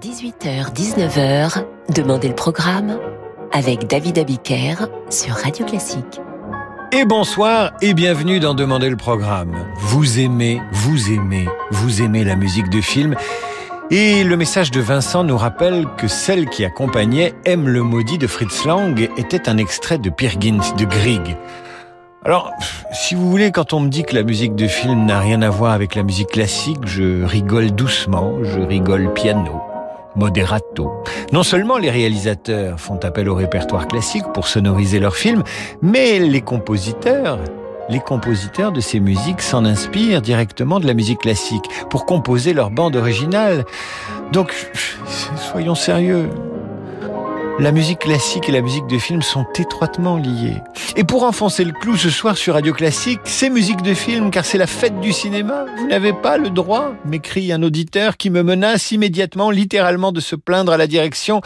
18h-19h, Demandez le programme avec David Abiker sur Radio Classique. Et bonsoir et bienvenue dans Demandez le programme. Vous aimez, vous aimez, vous aimez la musique de film. Et le message de Vincent nous rappelle que celle qui accompagnait Aime le maudit de Fritz Lang était un extrait de Peer de Grieg. Alors, si vous voulez, quand on me dit que la musique de film n'a rien à voir avec la musique classique, je rigole doucement, je rigole piano moderato. Non seulement les réalisateurs font appel au répertoire classique pour sonoriser leurs films, mais les compositeurs, les compositeurs de ces musiques s'en inspirent directement de la musique classique pour composer leur bande originale. Donc, soyons sérieux la musique classique et la musique de film sont étroitement liées. Et pour enfoncer le clou ce soir sur Radio Classique, c'est musique de film car c'est la fête du cinéma. Vous n'avez pas le droit, m'écrit un auditeur qui me menace immédiatement, littéralement, de se plaindre à la direction.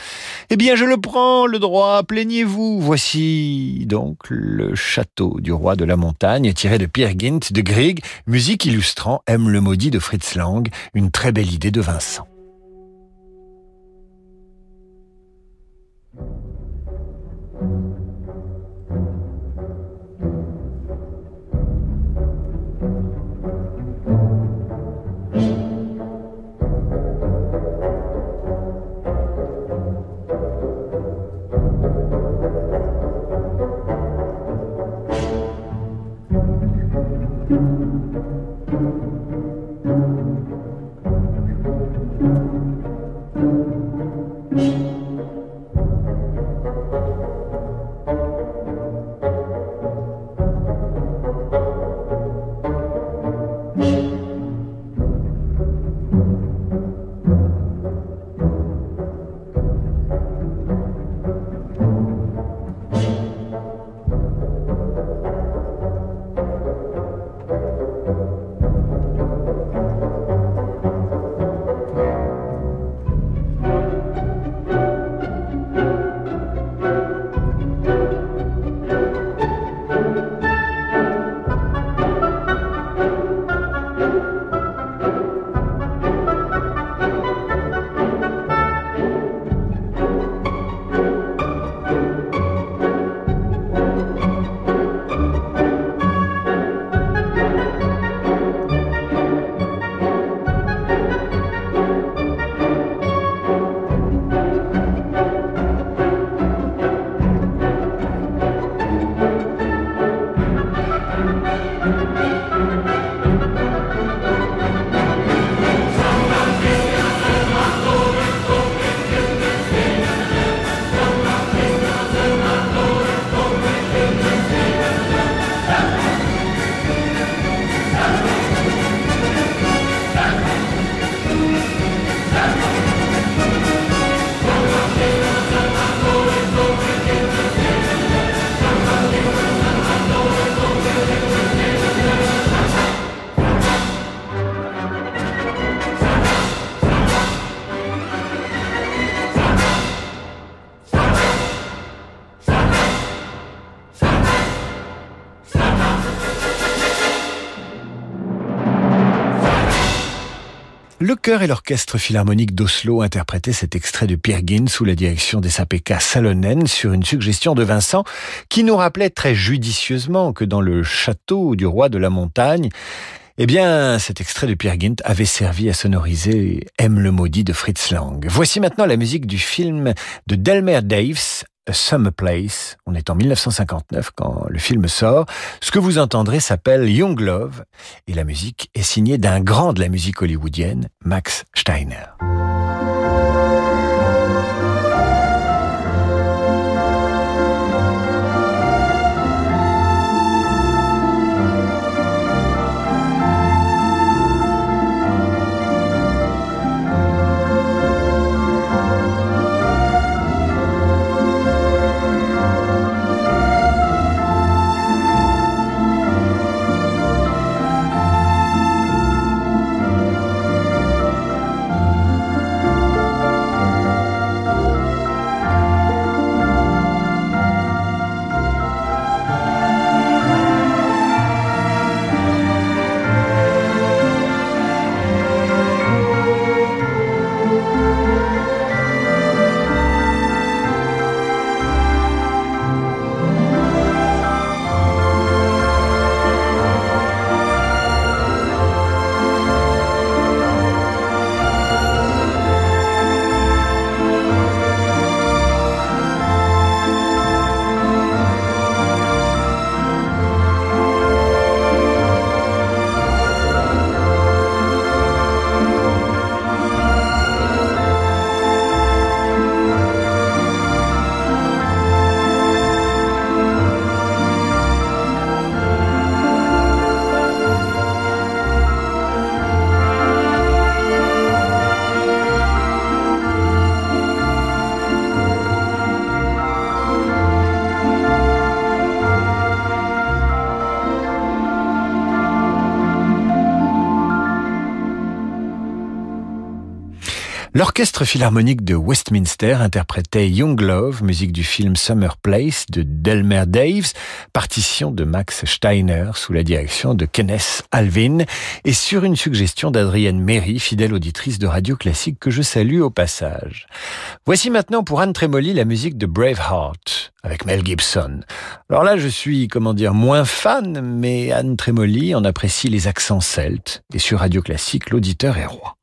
Eh bien, je le prends, le droit, plaignez-vous. Voici donc le château du roi de la montagne tiré de Pierre Gint de Grieg, musique illustrant Aime le maudit de Fritz Lang, une très belle idée de Vincent. Le chœur et l'orchestre philharmonique d'Oslo interprétaient cet extrait de Peer sous la direction des SAPK Salonen sur une suggestion de Vincent qui nous rappelait très judicieusement que dans le château du roi de la montagne, eh bien, cet extrait de Pierre avait servi à sonoriser Aime le maudit de Fritz Lang. Voici maintenant la musique du film de Delmer Daves, a Summer Place. On est en 1959 quand le film sort. Ce que vous entendrez s'appelle Young Love et la musique est signée d'un grand de la musique hollywoodienne, Max Steiner. L'orchestre philharmonique de Westminster interprétait Young Love, musique du film Summer Place de Delmer Daves, partition de Max Steiner sous la direction de Kenneth Alvin et sur une suggestion d'Adrienne Méry, fidèle auditrice de radio classique que je salue au passage. Voici maintenant pour Anne Tremoli la musique de Braveheart avec Mel Gibson. Alors là, je suis, comment dire, moins fan, mais Anne Tremoli en apprécie les accents celtes et sur radio classique, l'auditeur est roi.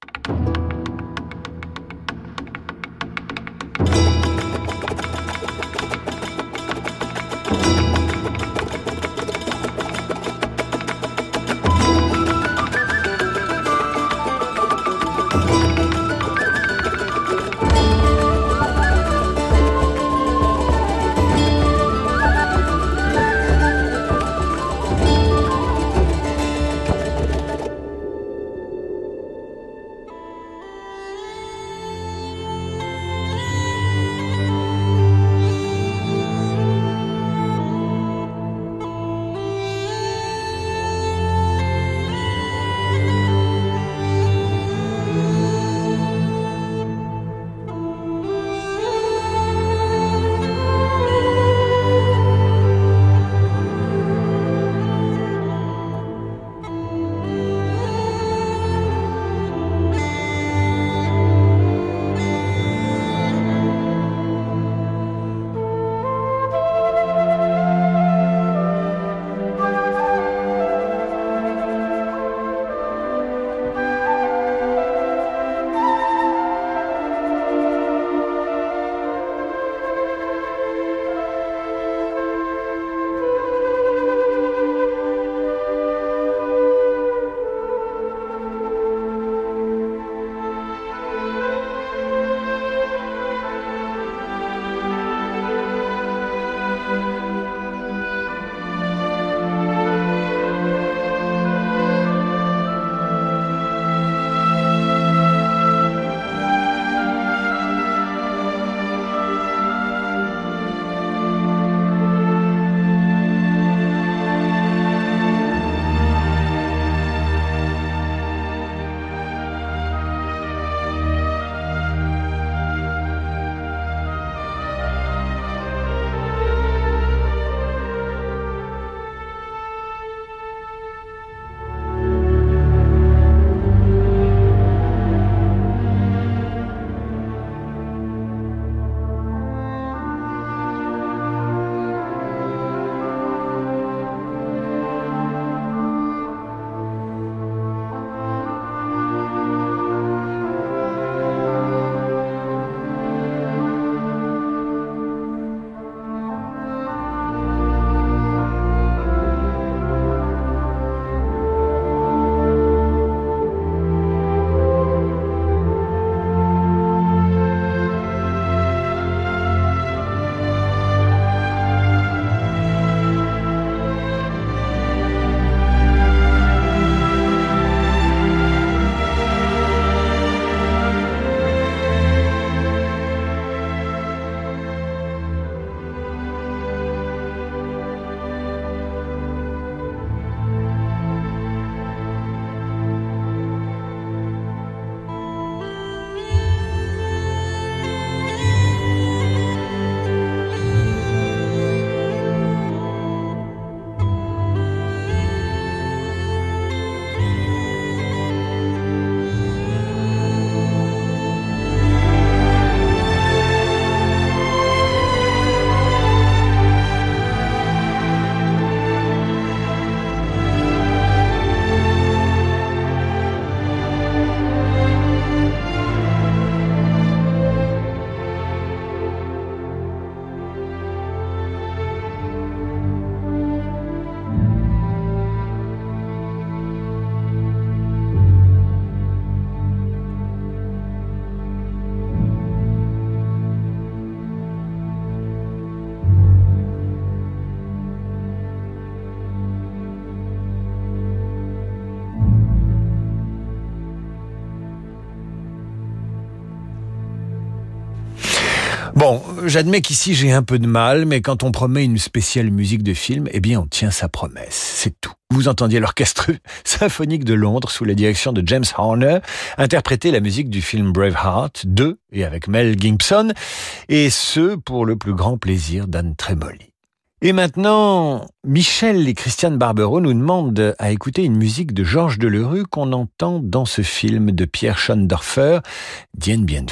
J'admets qu'ici j'ai un peu de mal, mais quand on promet une spéciale musique de film, eh bien on tient sa promesse, c'est tout. Vous entendiez l'orchestre symphonique de Londres sous la direction de James Horner interpréter la musique du film Braveheart 2 et avec Mel Gibson, et ce pour le plus grand plaisir d'Anne Tremoli. Et maintenant, Michel et Christiane Barbero nous demandent à écouter une musique de Georges Delerue qu'on entend dans ce film de Pierre Schoendorfer, Dien Bien.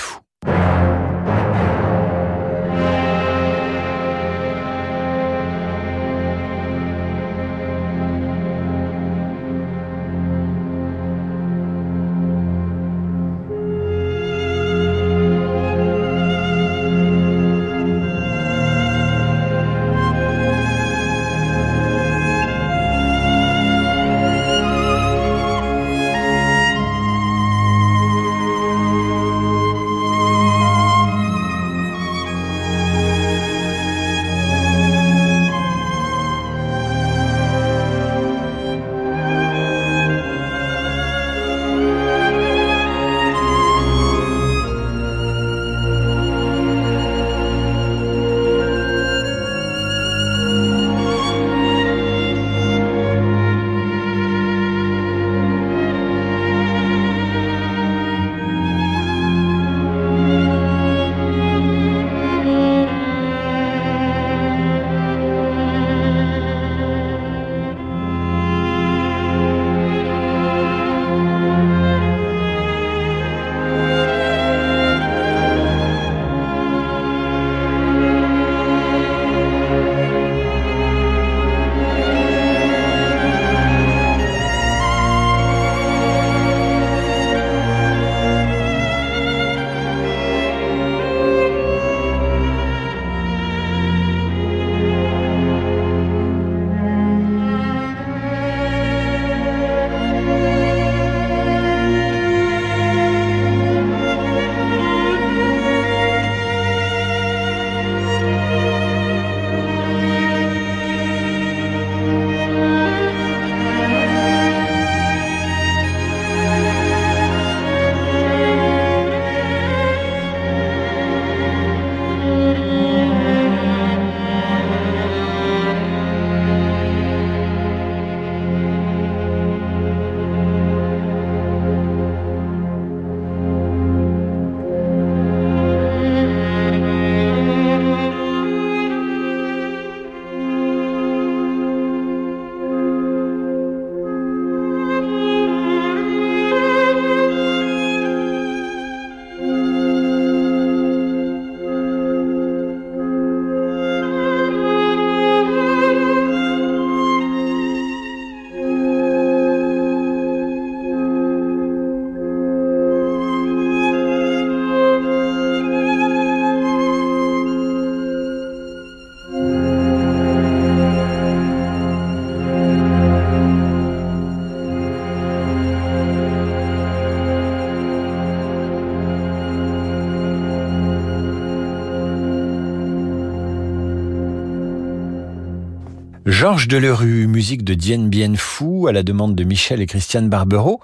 Georges Delerue, musique de Dien Bien Fou à la demande de Michel et Christiane Barbero.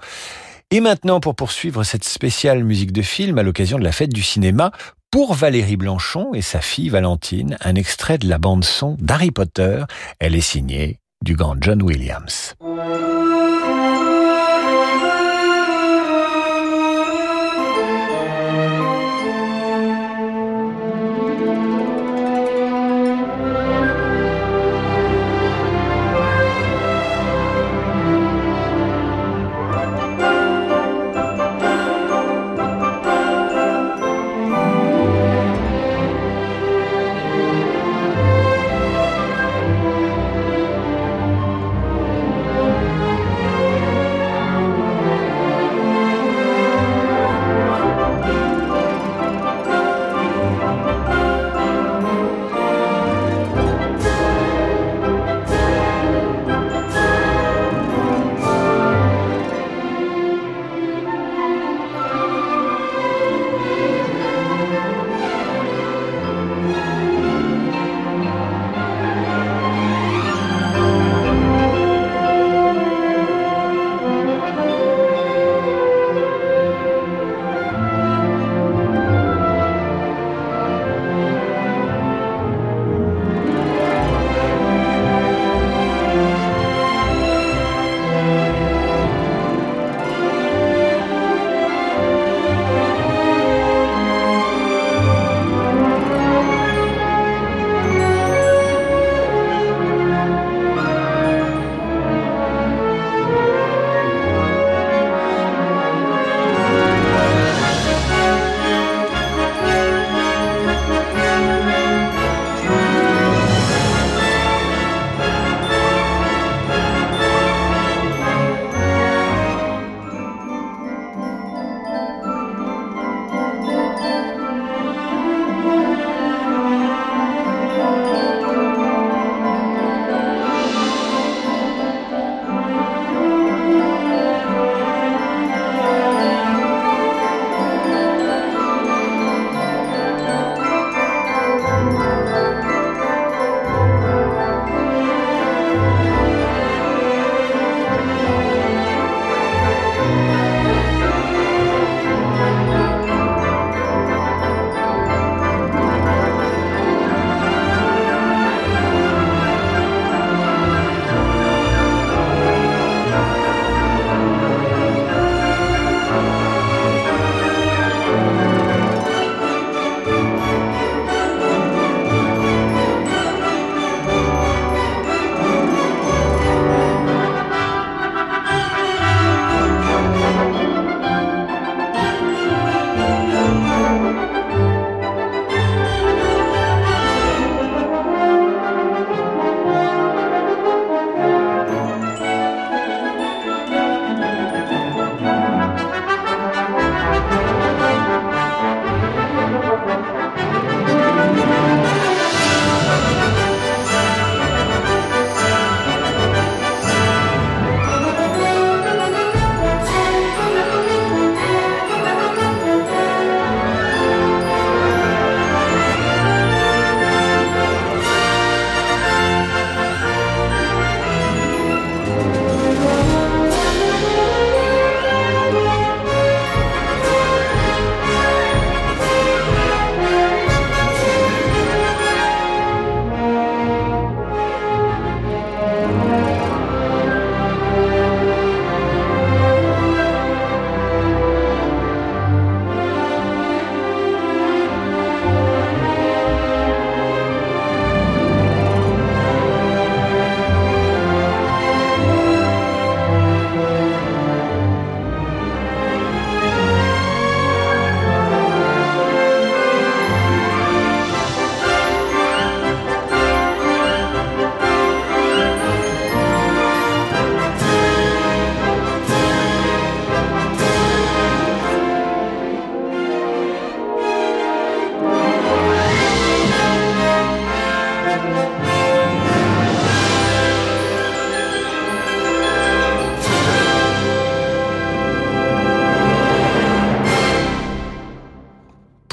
Et maintenant, pour poursuivre cette spéciale musique de film à l'occasion de la fête du cinéma, pour Valérie Blanchon et sa fille Valentine, un extrait de la bande son d'Harry Potter. Elle est signée du grand John Williams.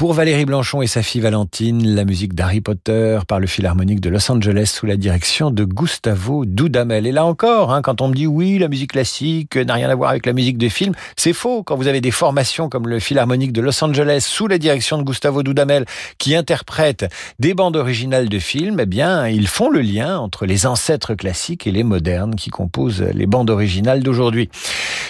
Pour Valérie Blanchon et sa fille Valentine, la musique d'Harry Potter par le Philharmonique de Los Angeles sous la direction de Gustavo Dudamel. Et là encore, hein, quand on me dit oui, la musique classique n'a rien à voir avec la musique de film, c'est faux. Quand vous avez des formations comme le Philharmonique de Los Angeles sous la direction de Gustavo Dudamel qui interprètent des bandes originales de films, eh bien, ils font le lien entre les ancêtres classiques et les modernes qui composent les bandes originales d'aujourd'hui.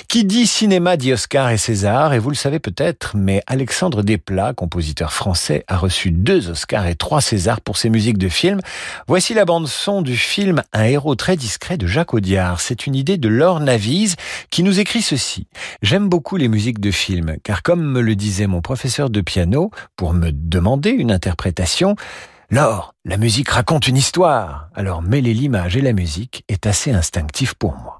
Qui dit cinéma dit Oscar et César, et vous le savez peut-être, mais Alexandre Desplat, compositeur français, a reçu deux Oscars et trois Césars pour ses musiques de films. Voici la bande-son du film Un héros très discret de Jacques Audiard. C'est une idée de Laure Navise qui nous écrit ceci. J'aime beaucoup les musiques de films, car comme me le disait mon professeur de piano, pour me demander une interprétation, Laure, la musique raconte une histoire. Alors mêler l'image et la musique est assez instinctif pour moi.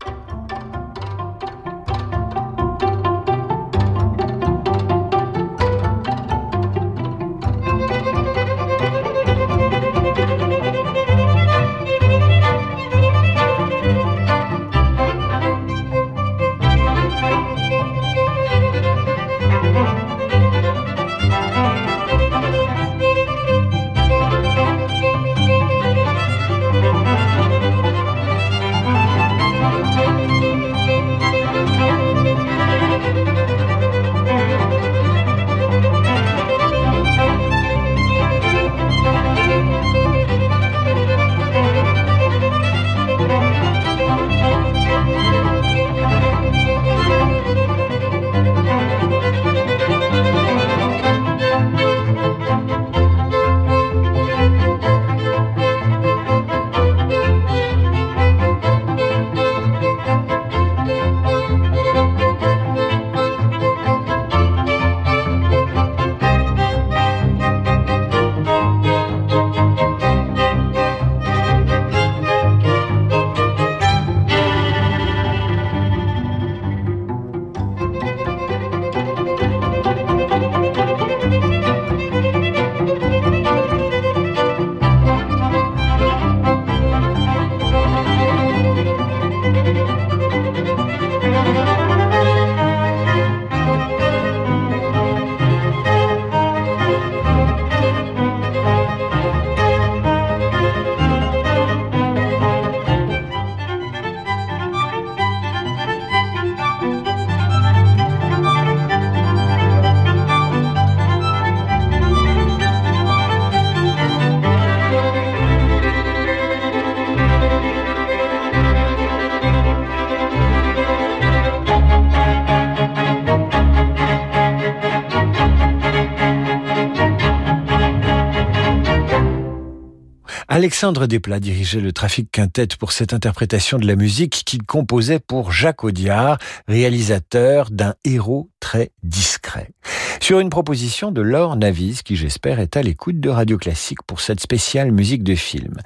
Alexandre Desplat dirigeait le trafic quintet pour cette interprétation de la musique qu'il composait pour Jacques Audiard, réalisateur d'un héros très discret. Sur une proposition de Laure Navis, qui j'espère est à l'écoute de Radio Classique pour cette spéciale musique de film.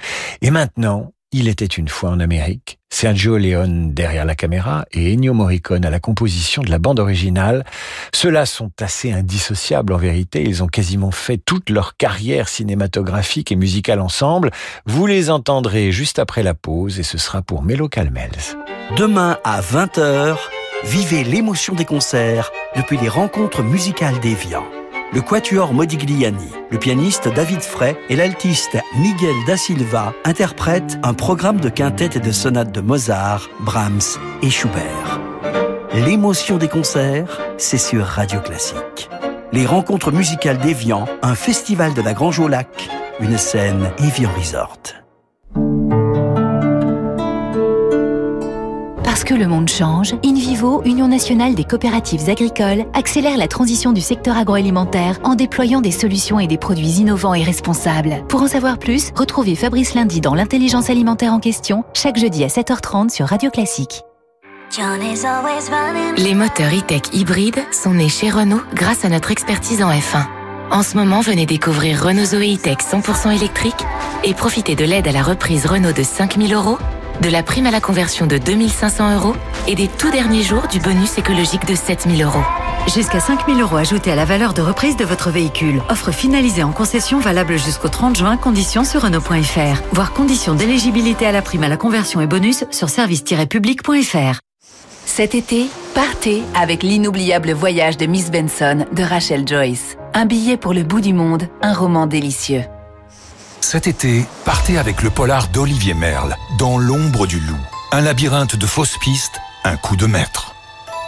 Et maintenant, il était une fois en Amérique, Sergio Leone derrière la caméra et Ennio Morricone à la composition de la bande originale. Ceux-là sont assez indissociables en vérité, ils ont quasiment fait toute leur carrière cinématographique et musicale ensemble. Vous les entendrez juste après la pause et ce sera pour Melo Calmels. Demain à 20h, vivez l'émotion des concerts depuis les rencontres musicales d'Evian le quatuor Modigliani, le pianiste David Frey et l'altiste Miguel da Silva interprètent un programme de quintettes et de sonates de Mozart, Brahms et Schubert. L'émotion des concerts, c'est sur Radio Classique. Les rencontres musicales d'Evian, un festival de la Grange au Lac, une scène Evian Resort. Que le monde change, InVivo, Union nationale des coopératives agricoles, accélère la transition du secteur agroalimentaire en déployant des solutions et des produits innovants et responsables. Pour en savoir plus, retrouvez Fabrice Lundi dans l'intelligence alimentaire en question, chaque jeudi à 7h30 sur Radio Classique. Les moteurs e-tech hybrides sont nés chez Renault grâce à notre expertise en F1. En ce moment, venez découvrir Renault Zoe e-tech 100% électrique et profitez de l'aide à la reprise Renault de 5000 euros de la prime à la conversion de 2500 euros et des tout derniers jours du bonus écologique de 7000 euros. Jusqu'à 5000 euros ajoutés à la valeur de reprise de votre véhicule. Offre finalisée en concession valable jusqu'au 30 juin, conditions sur Renault.fr. Voir conditions d'éligibilité à la prime à la conversion et bonus sur service-public.fr. Cet été, partez avec l'inoubliable voyage de Miss Benson de Rachel Joyce. Un billet pour le bout du monde, un roman délicieux. Cet été, partez avec le polar d'Olivier Merle, Dans l'ombre du loup. Un labyrinthe de fausses pistes, un coup de maître.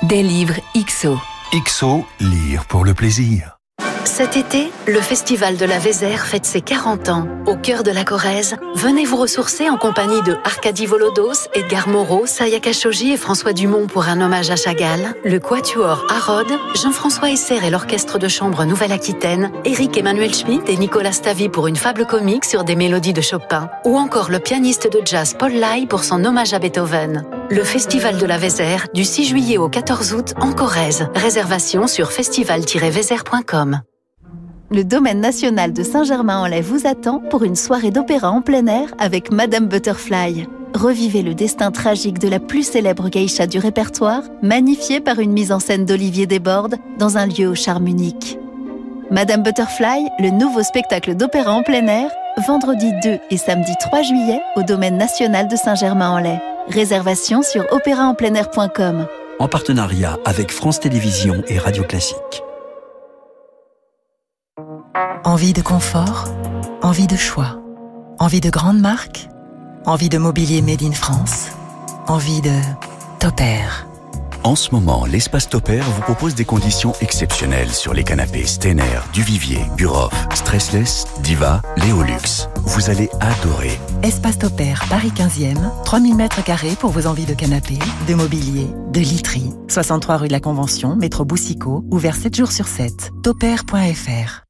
Des livres XO. XO, lire pour le plaisir. Cet été, le Festival de la Vézère fête ses 40 ans. Au cœur de la Corrèze, venez vous ressourcer en compagnie de Arkady Volodos, Edgar Moreau, Saya Khashoggi et François Dumont pour un hommage à Chagall, le Quatuor Harrod, Jean-François Esser et l'Orchestre de Chambre Nouvelle-Aquitaine, Eric Emmanuel Schmitt et Nicolas Stavi pour une fable comique sur des mélodies de Chopin, ou encore le pianiste de jazz Paul Lai pour son hommage à Beethoven. Le Festival de la Vézère, du 6 juillet au 14 août en Corrèze. Réservation sur festival-vézère.com. Le domaine national de Saint-Germain-en-Laye vous attend pour une soirée d'opéra en plein air avec Madame Butterfly. Revivez le destin tragique de la plus célèbre geisha du répertoire, magnifié par une mise en scène d'Olivier Desbordes dans un lieu au charme unique. Madame Butterfly, le nouveau spectacle d'opéra en plein air, vendredi 2 et samedi 3 juillet au domaine national de Saint-Germain-en-Laye. Réservation sur opéraenpleinair.com. En partenariat avec France Télévisions et Radio Classique. Envie de confort, envie de choix, envie de grandes marques, envie de mobilier made in France, envie de Top Air. En ce moment, l'espace Topair vous propose des conditions exceptionnelles sur les canapés Stener, Duvivier, Buroff, Stressless, Diva, Léolux. Vous allez adorer. Espace Topair, Paris 15e, 3000 mètres carrés pour vos envies de canapé, de mobilier, de literie. 63 rue de la Convention, métro Boussicaut, ouvert 7 jours sur 7. Topair.fr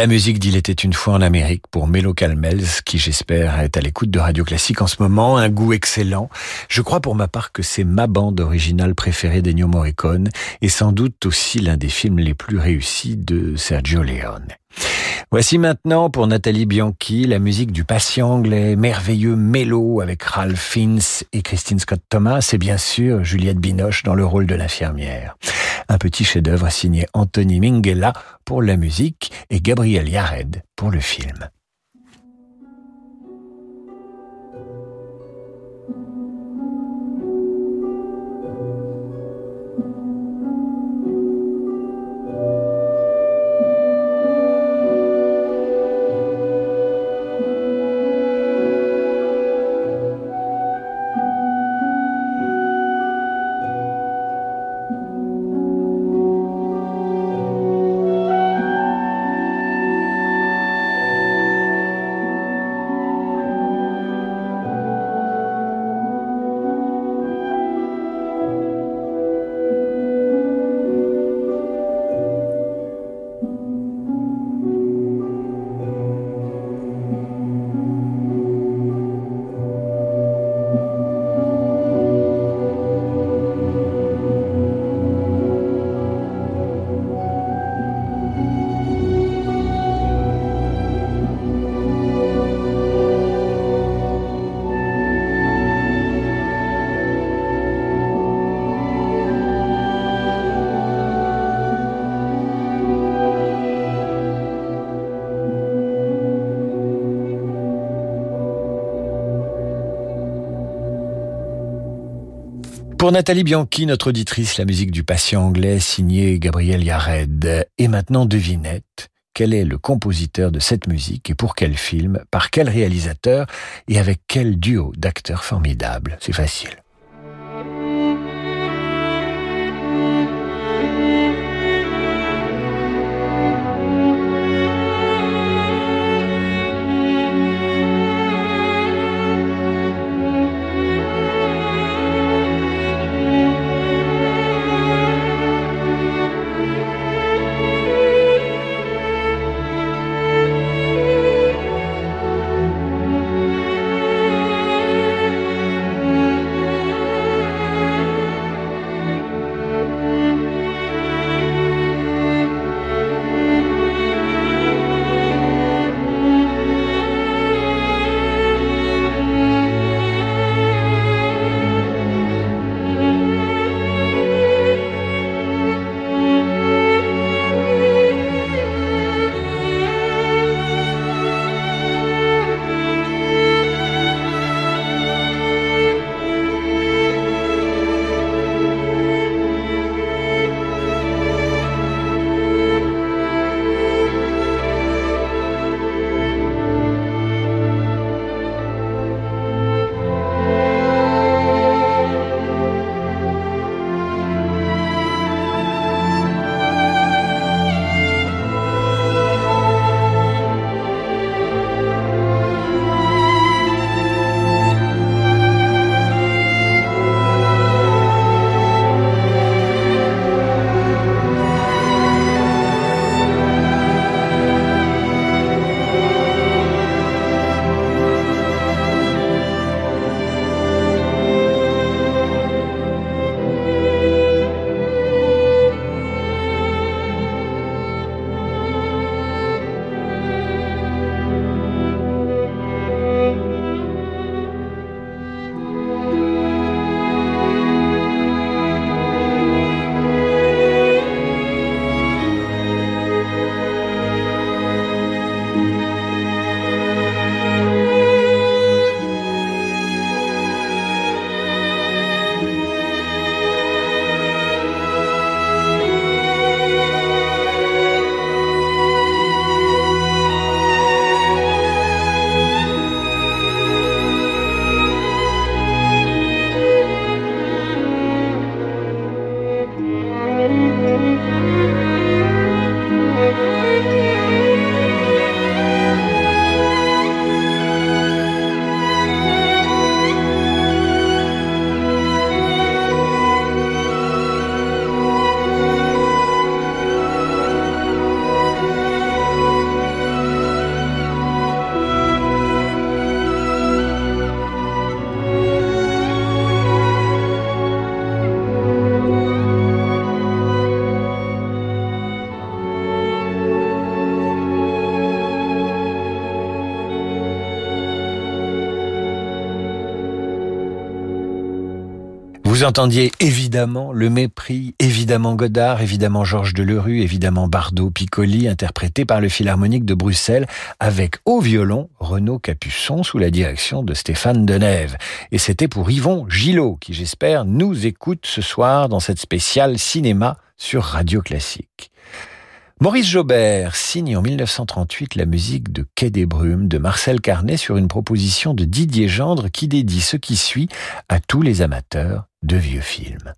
La musique d'Il était une fois en Amérique pour Melo Calmels, qui j'espère est à l'écoute de Radio Classique en ce moment, un goût excellent. Je crois pour ma part que c'est ma bande originale préférée d'Ennio Morricone et sans doute aussi l'un des films les plus réussis de Sergio Leone. Voici maintenant pour Nathalie Bianchi la musique du patient anglais, merveilleux mélo avec Ralph Fiennes et Christine Scott Thomas et bien sûr Juliette Binoche dans le rôle de l'infirmière. Un petit chef-d'œuvre signé Anthony Minghella pour la musique et Gabriel Yared pour le film. Pour Nathalie Bianchi, notre auditrice, la musique du patient anglais signée Gabriel Yared. Et maintenant, devinette, quel est le compositeur de cette musique et pour quel film, par quel réalisateur et avec quel duo d'acteurs formidables? C'est facile. Entendiez évidemment Le Mépris, évidemment Godard, évidemment Georges Delerue, évidemment Bardot, Piccoli, interprété par le Philharmonique de Bruxelles, avec au violon Renaud Capuçon sous la direction de Stéphane Denève. Et c'était pour Yvon Gillot, qui j'espère nous écoute ce soir dans cette spéciale cinéma sur Radio Classique. Maurice Jobert signe en 1938 la musique de Quai des Brumes de Marcel Carnet sur une proposition de Didier Gendre qui dédie ce qui suit à tous les amateurs de vieux films.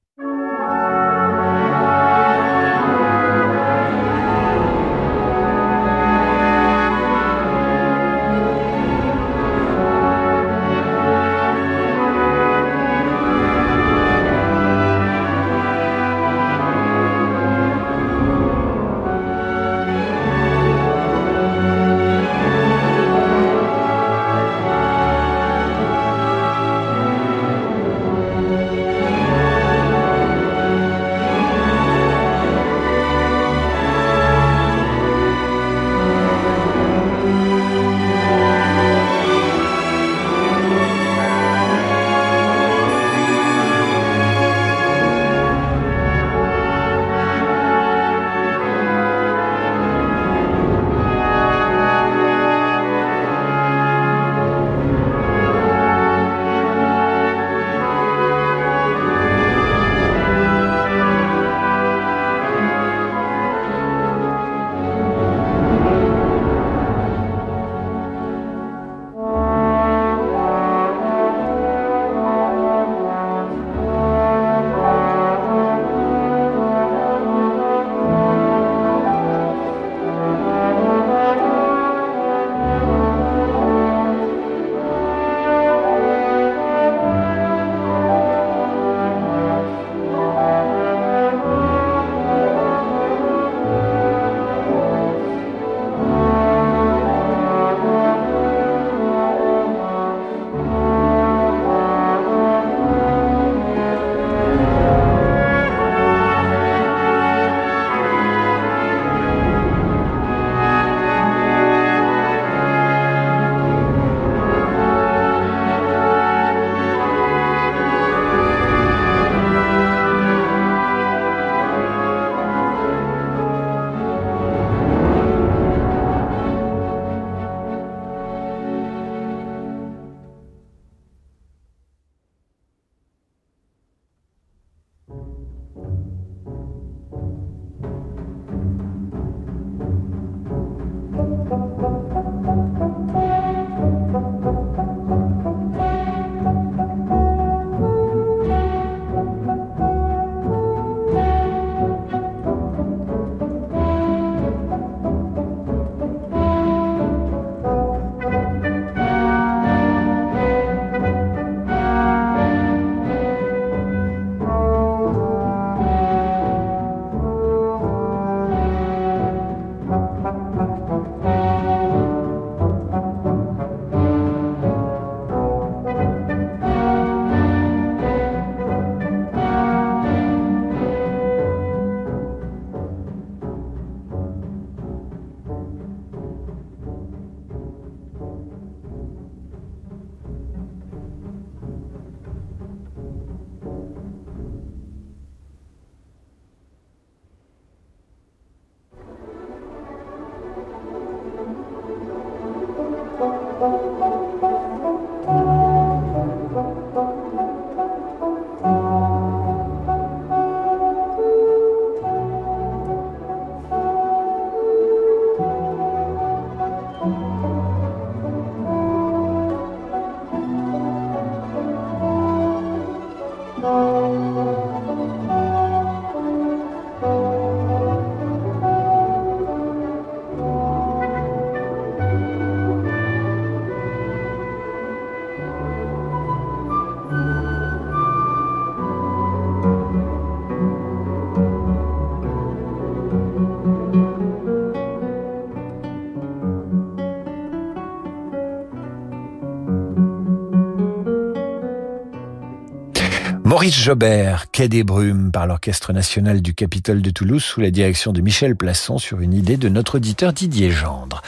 Maurice Jobert, Quai des Brumes, par l'Orchestre national du Capitole de Toulouse, sous la direction de Michel Plasson, sur une idée de notre auditeur Didier Gendre.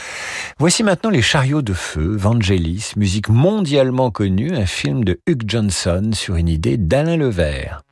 Voici maintenant Les Chariots de Feu, Vangelis, musique mondialement connue, un film de Hugh Johnson sur une idée d'Alain Levert.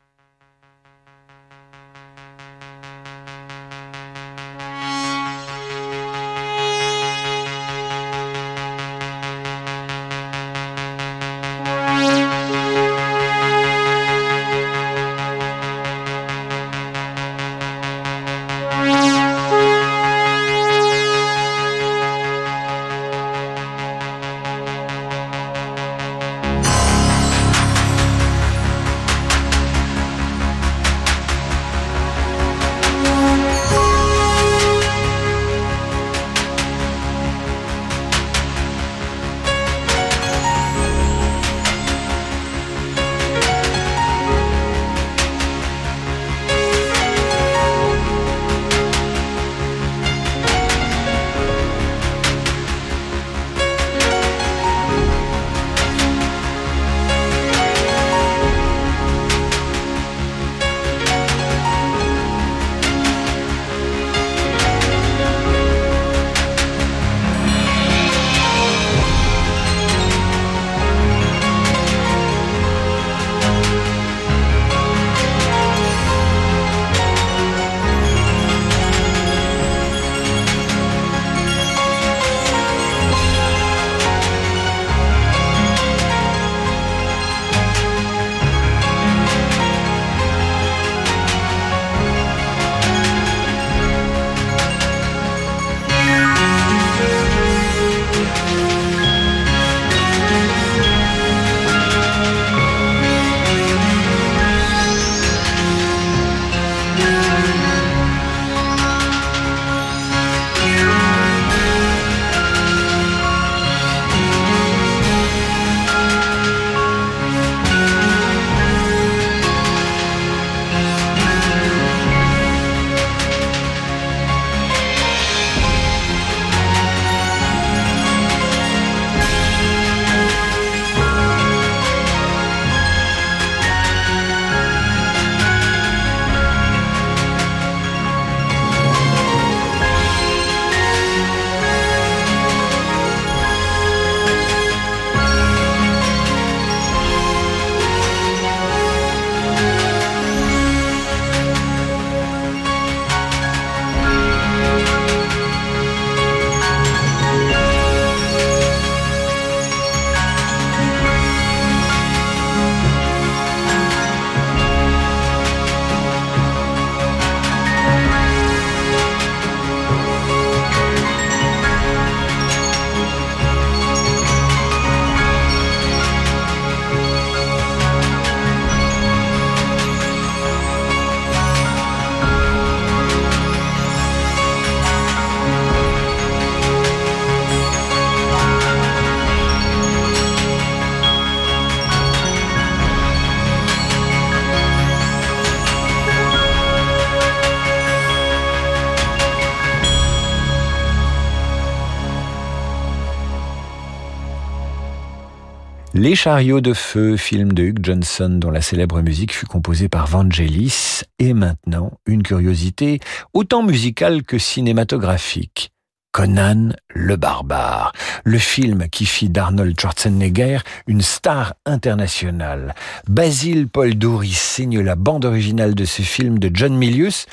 Les chariots de feu, film de Hugh Johnson dont la célèbre musique fut composée par Vangelis, et maintenant une curiosité autant musicale que cinématographique. Conan le barbare, le film qui fit d'Arnold Schwarzenegger une star internationale. Basile Paul Douris signe la bande originale de ce film de John Milius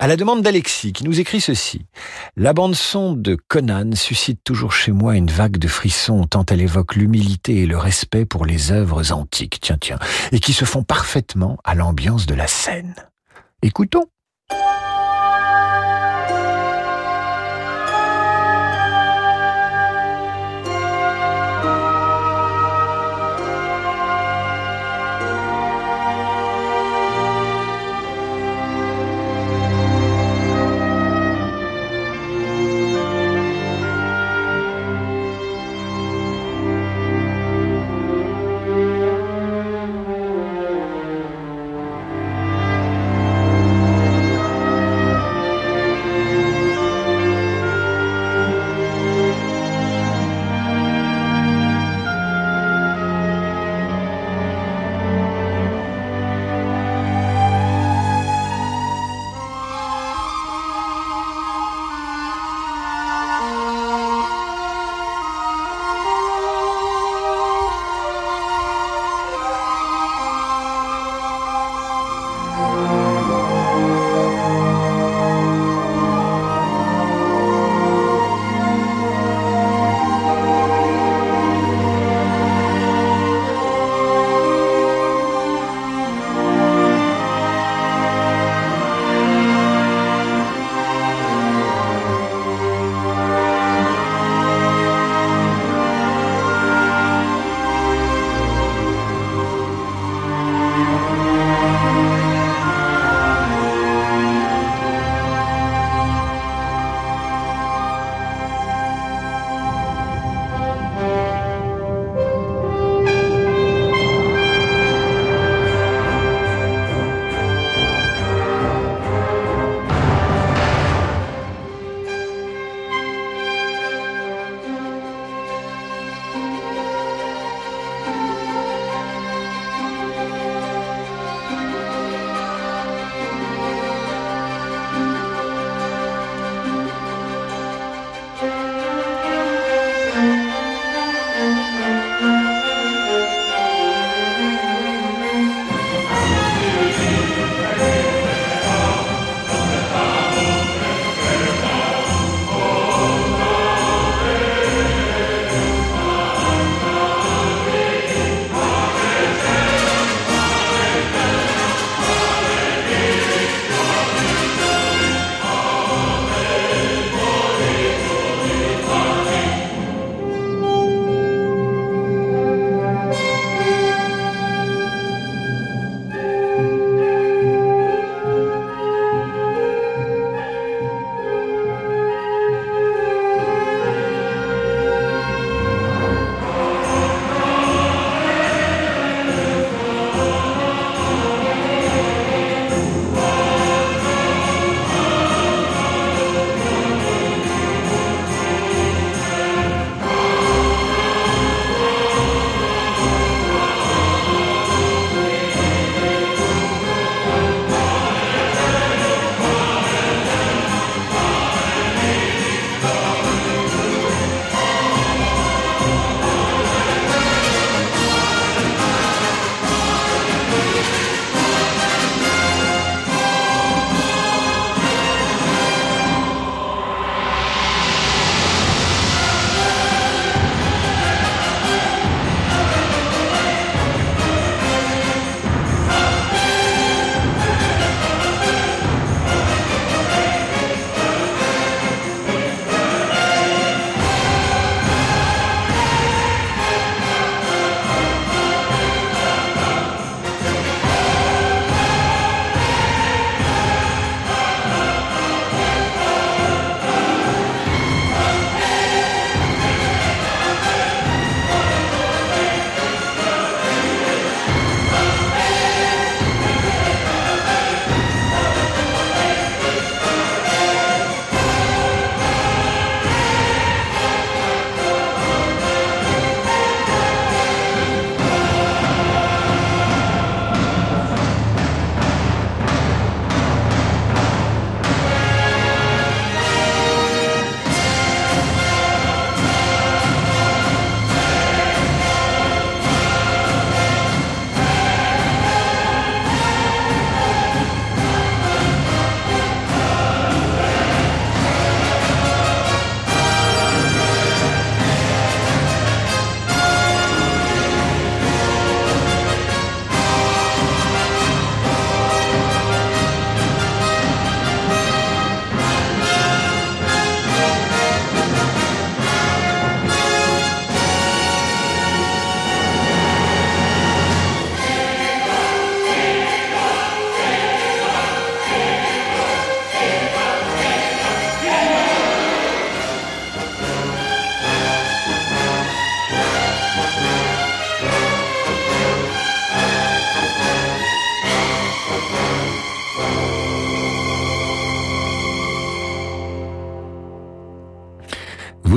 à la demande d'Alexis qui nous écrit ceci. La bande son de Conan suscite toujours chez moi une vague de frissons tant elle évoque l'humilité et le respect pour les œuvres antiques, tiens tiens, et qui se font parfaitement à l'ambiance de la scène. Écoutons.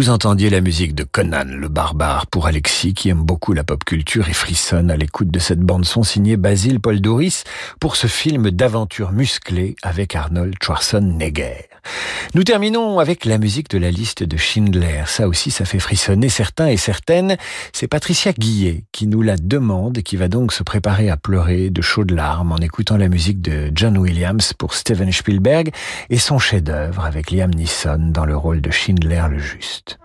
Vous entendiez la musique de Conan le barbare pour Alexis qui aime beaucoup la pop culture et frissonne à l'écoute de cette bande son signée Basile Paul Doris pour ce film d'aventure musclée avec Arnold Schwarzenegger. Nous terminons avec la musique de la liste de Schindler. Ça aussi, ça fait frissonner certains et certaines. C'est Patricia Guillet qui nous la demande et qui va donc se préparer à pleurer de chaudes larmes en écoutant la musique de John Williams pour Steven Spielberg et son chef-d'œuvre avec Liam Neeson dans le rôle de Schindler le Juste.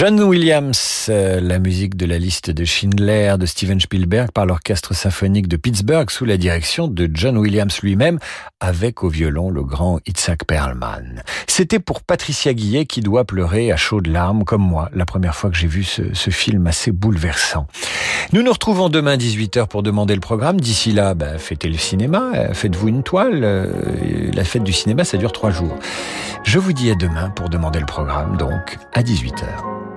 John Williams, euh, la musique de la liste de Schindler de Steven Spielberg par l'orchestre symphonique de Pittsburgh sous la direction de John Williams lui-même avec au violon le grand Itzhak Perlman. C'était pour Patricia Guillet qui doit pleurer à chaudes larmes comme moi la première fois que j'ai vu ce, film assez bouleversant. Nous nous retrouvons demain 18h pour demander le programme. D'ici là, bah, fêtez le cinéma, euh, faites-vous une toile. Euh, la fête du cinéma, ça dure trois jours. Je vous dis à demain pour demander le programme, donc à 18h.